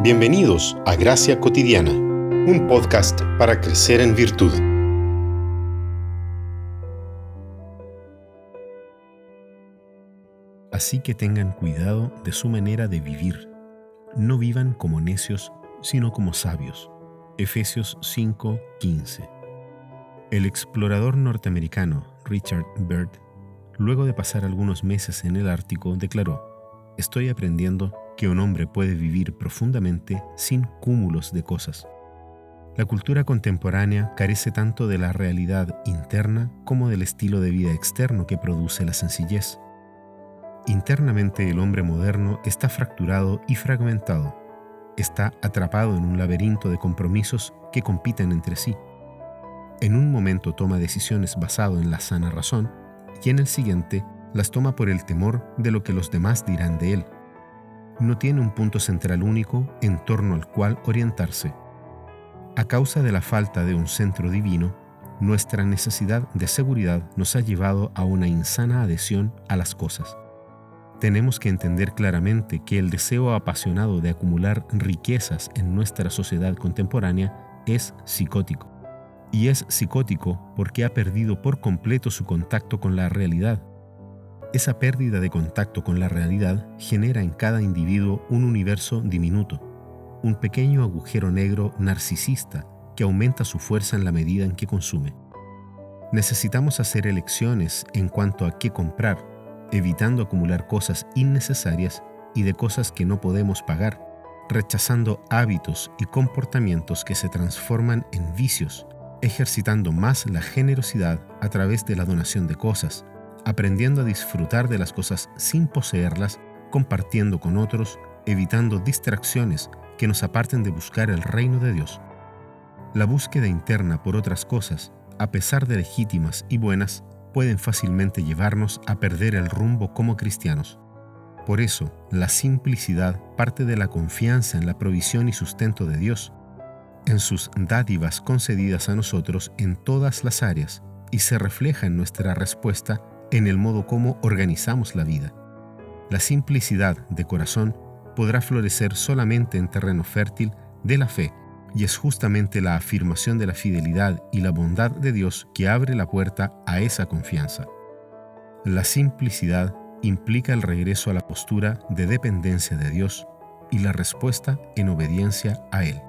Bienvenidos a Gracia Cotidiana, un podcast para crecer en virtud. Así que tengan cuidado de su manera de vivir. No vivan como necios, sino como sabios. Efesios 5:15. El explorador norteamericano Richard Byrd, luego de pasar algunos meses en el Ártico, declaró, Estoy aprendiendo que un hombre puede vivir profundamente sin cúmulos de cosas. La cultura contemporánea carece tanto de la realidad interna como del estilo de vida externo que produce la sencillez. Internamente el hombre moderno está fracturado y fragmentado. Está atrapado en un laberinto de compromisos que compiten entre sí. En un momento toma decisiones basado en la sana razón y en el siguiente las toma por el temor de lo que los demás dirán de él no tiene un punto central único en torno al cual orientarse. A causa de la falta de un centro divino, nuestra necesidad de seguridad nos ha llevado a una insana adhesión a las cosas. Tenemos que entender claramente que el deseo apasionado de acumular riquezas en nuestra sociedad contemporánea es psicótico. Y es psicótico porque ha perdido por completo su contacto con la realidad esa pérdida de contacto con la realidad genera en cada individuo un universo diminuto, un pequeño agujero negro narcisista que aumenta su fuerza en la medida en que consume. Necesitamos hacer elecciones en cuanto a qué comprar, evitando acumular cosas innecesarias y de cosas que no podemos pagar, rechazando hábitos y comportamientos que se transforman en vicios, ejercitando más la generosidad a través de la donación de cosas, aprendiendo a disfrutar de las cosas sin poseerlas, compartiendo con otros, evitando distracciones que nos aparten de buscar el reino de Dios. La búsqueda interna por otras cosas, a pesar de legítimas y buenas, pueden fácilmente llevarnos a perder el rumbo como cristianos. Por eso, la simplicidad parte de la confianza en la provisión y sustento de Dios, en sus dádivas concedidas a nosotros en todas las áreas, y se refleja en nuestra respuesta en el modo como organizamos la vida. La simplicidad de corazón podrá florecer solamente en terreno fértil de la fe, y es justamente la afirmación de la fidelidad y la bondad de Dios que abre la puerta a esa confianza. La simplicidad implica el regreso a la postura de dependencia de Dios y la respuesta en obediencia a Él.